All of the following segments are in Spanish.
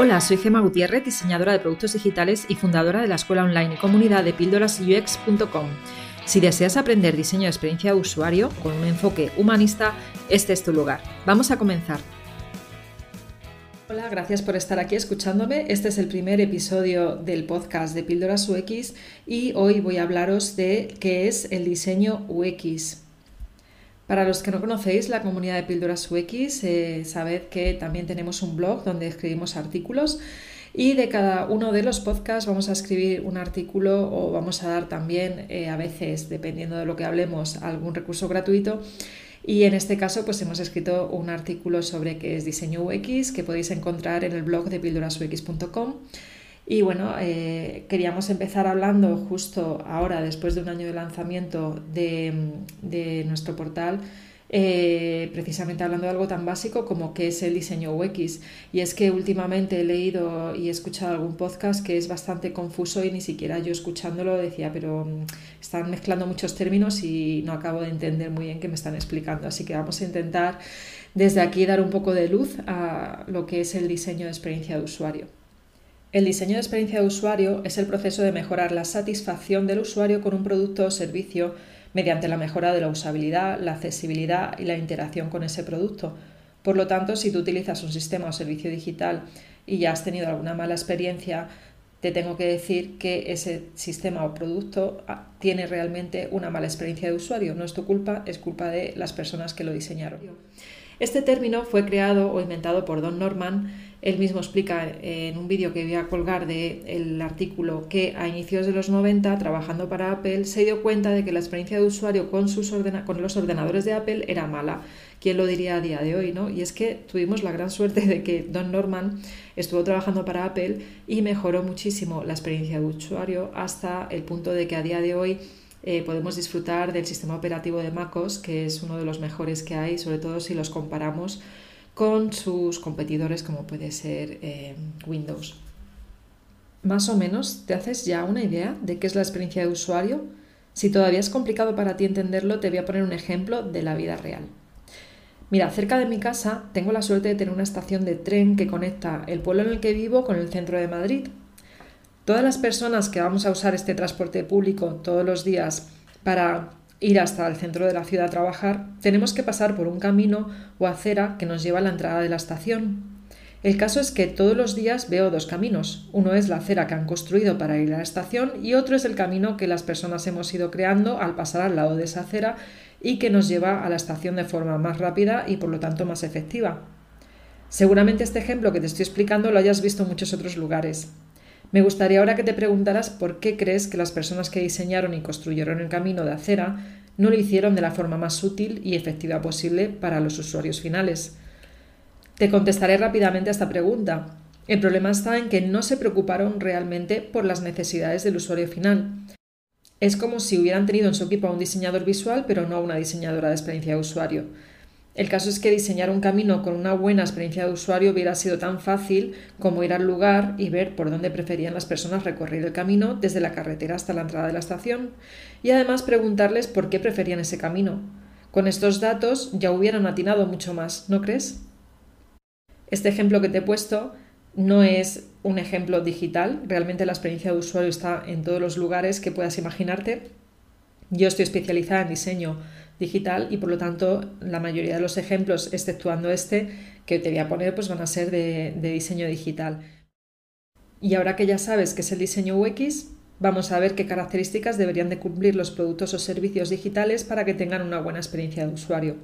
Hola, soy Gema Gutiérrez, diseñadora de productos digitales y fundadora de la escuela online y comunidad de píldorasux.com. Si deseas aprender diseño de experiencia de usuario con un enfoque humanista, este es tu lugar. Vamos a comenzar. Hola, gracias por estar aquí escuchándome. Este es el primer episodio del podcast de Píldoras UX y hoy voy a hablaros de qué es el diseño UX. Para los que no conocéis la comunidad de Píldoras UX, eh, sabed que también tenemos un blog donde escribimos artículos y de cada uno de los podcasts vamos a escribir un artículo o vamos a dar también, eh, a veces, dependiendo de lo que hablemos, algún recurso gratuito. Y en este caso, pues hemos escrito un artículo sobre qué es diseño UX que podéis encontrar en el blog de píldorasux.com. Y bueno, eh, queríamos empezar hablando justo ahora, después de un año de lanzamiento de, nuestro portal, eh, precisamente hablando de algo tan básico como qué es el diseño UX. Y es que últimamente he leído y he escuchado algún podcast que es bastante confuso y ni siquiera yo escuchándolo decía, pero mm, están mezclando muchos términos y no acabo de entender muy bien qué me están explicando. Así que vamos a intentar desde aquí dar un poco de luz a lo que es el diseño de experiencia de usuario. El diseño de experiencia de usuario es el proceso de mejorar la satisfacción del usuario con un producto o servicio mediante la mejora de la usabilidad, la accesibilidad y la interacción con ese producto. Por lo tanto, si tú utilizas un sistema o servicio digital y ya has tenido alguna mala experiencia, te tengo que decir que ese sistema o producto ah, tiene realmente una mala experiencia de usuario. No es tu culpa, es culpa de las personas que lo diseñaron. Este término fue creado o inventado por Don Norman él mismo explica en un vídeo que voy a colgar del artículo que a inicios de los 90, trabajando para Apple, se dio cuenta de que la experiencia de usuario con, sus con los ordenadores de Apple era mala. ¿Quién lo diría a día de hoy? ¿no? Y es que tuvimos la gran suerte de que Don Norman estuvo trabajando para Apple y mejoró muchísimo la experiencia de usuario hasta el punto de que a día de hoy eh, podemos disfrutar del sistema operativo de MacOS, que es uno de los mejores que hay, sobre todo si los comparamos con sus competidores como puede ser eh, Windows. Más o menos, ¿te haces ya una idea de qué es la experiencia de usuario? Si todavía es complicado para ti entenderlo, te voy a poner un ejemplo de la vida real. Mira, cerca de mi casa tengo la suerte de tener una estación de tren que conecta el pueblo en el que vivo con el centro de Madrid. Todas las personas que vamos a usar este transporte público todos los días para ir hasta el centro de la ciudad a trabajar, tenemos que pasar por un camino o acera que nos lleva a la entrada de la estación. El caso es que todos los días veo dos caminos. Uno es la acera que han construido para ir a la estación y otro es el camino que las personas hemos ido creando al pasar al lado de esa acera y que nos lleva a la estación de forma más rápida y por lo tanto más efectiva. Seguramente este ejemplo que te estoy explicando lo hayas visto en muchos otros lugares. Me gustaría ahora que te preguntaras por qué crees que las personas que diseñaron y construyeron el camino de acera no lo hicieron de la forma más útil y efectiva posible para los usuarios finales. Te contestaré rápidamente a esta pregunta. El problema está en que no se preocuparon realmente por las necesidades del usuario final. Es como si hubieran tenido en su equipo a un diseñador visual, pero no a una diseñadora de experiencia de usuario. El caso es que diseñar un camino con una buena experiencia de usuario hubiera sido tan fácil como ir al lugar y ver por dónde preferían las personas recorrer el camino desde la carretera hasta la entrada de la estación y además preguntarles por qué preferían ese camino. Con estos datos ya hubieran atinado mucho más, ¿no crees? Este ejemplo que te he puesto no es un ejemplo digital, realmente la experiencia de usuario está en todos los lugares que puedas imaginarte. Yo estoy especializada en diseño digital y por lo tanto la mayoría de los ejemplos, exceptuando este que te voy a poner, pues van a ser de, diseño digital. Y ahora que ya sabes qué es el diseño UX, vamos a ver qué características deberían de cumplir los productos o servicios digitales para que tengan una buena experiencia de usuario.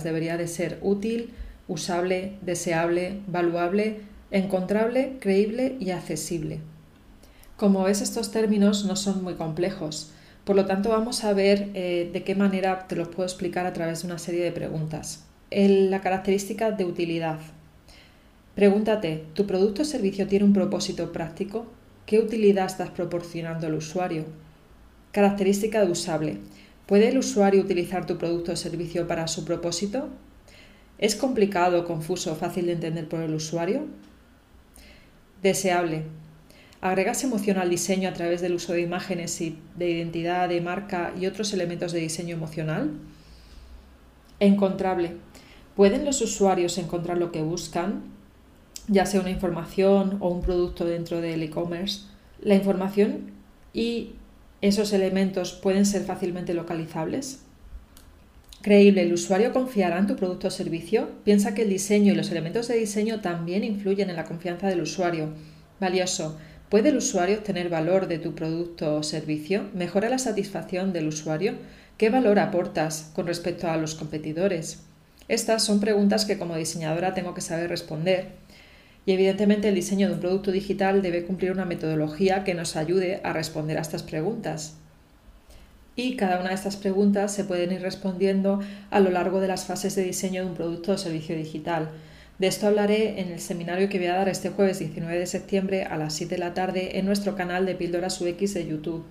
Debería de ser útil, usable, deseable, valuable, encontrable, creíble y accesible. Como ves, estos términos no son muy complejos. Por lo tanto, vamos a ver eh, de qué manera te los puedo explicar a través de una serie de preguntas. la característica de utilidad. Pregúntate, ¿tu producto o servicio tiene un propósito práctico? ¿Qué utilidad estás proporcionando al usuario? Característica de usable. ¿Puede el usuario utilizar tu producto o servicio para su propósito? ¿Es complicado, confuso, fácil de entender por el usuario? Deseable. Agregas emoción al diseño a través del uso de imágenes y de identidad, de marca y otros elementos de diseño emocional. Encontrable. ¿Pueden los usuarios encontrar lo que buscan? ya sea una información o un producto dentro del e-commerce, la información y esos elementos pueden ser fácilmente localizables. Creíble, ¿el usuario confiará en tu producto o servicio? Piensa que el diseño y los elementos de diseño también influyen en la confianza del usuario. Valioso. ¿Puede el usuario obtener valor de tu producto o servicio? ¿Mejora la satisfacción del usuario? ¿Qué valor aportas con respecto a los competidores? Estas son preguntas que como diseñadora tengo que saber responder. Y evidentemente el diseño de un producto digital debe cumplir una metodología que nos ayude a responder a estas preguntas y cada una de estas preguntas se pueden ir respondiendo a lo largo de las fases de diseño de un producto o servicio digital. De esto hablaré en el seminario que voy a dar este jueves 19 de septiembre a las 7 de la tarde en nuestro canal de Píldoras UX de YouTube.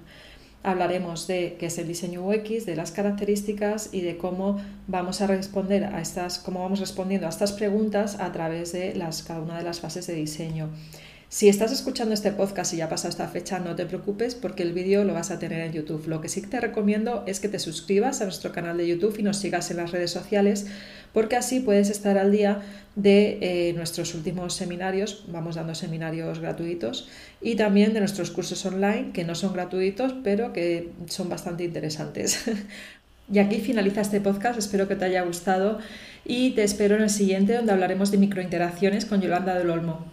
Hablaremos de qué es el diseño UX, de las características y de cómo vamos a responder a estas, cómo vamos respondiendo a estas preguntas a través de las, cada una de las fases de diseño. Si estás escuchando este podcast y ya ha pasado esta fecha, no te preocupes porque el vídeo lo vas a tener en YouTube. Lo que sí te recomiendo es que te suscribas a nuestro canal de YouTube y nos sigas en las redes sociales porque así puedes estar al día de eh, nuestros últimos seminarios. Vamos dando seminarios gratuitos y también de nuestros cursos online que no son gratuitos pero que son bastante interesantes. y aquí finaliza este podcast. Espero que te haya gustado y te espero en el siguiente donde hablaremos de microinteracciones con Yolanda del Olmo.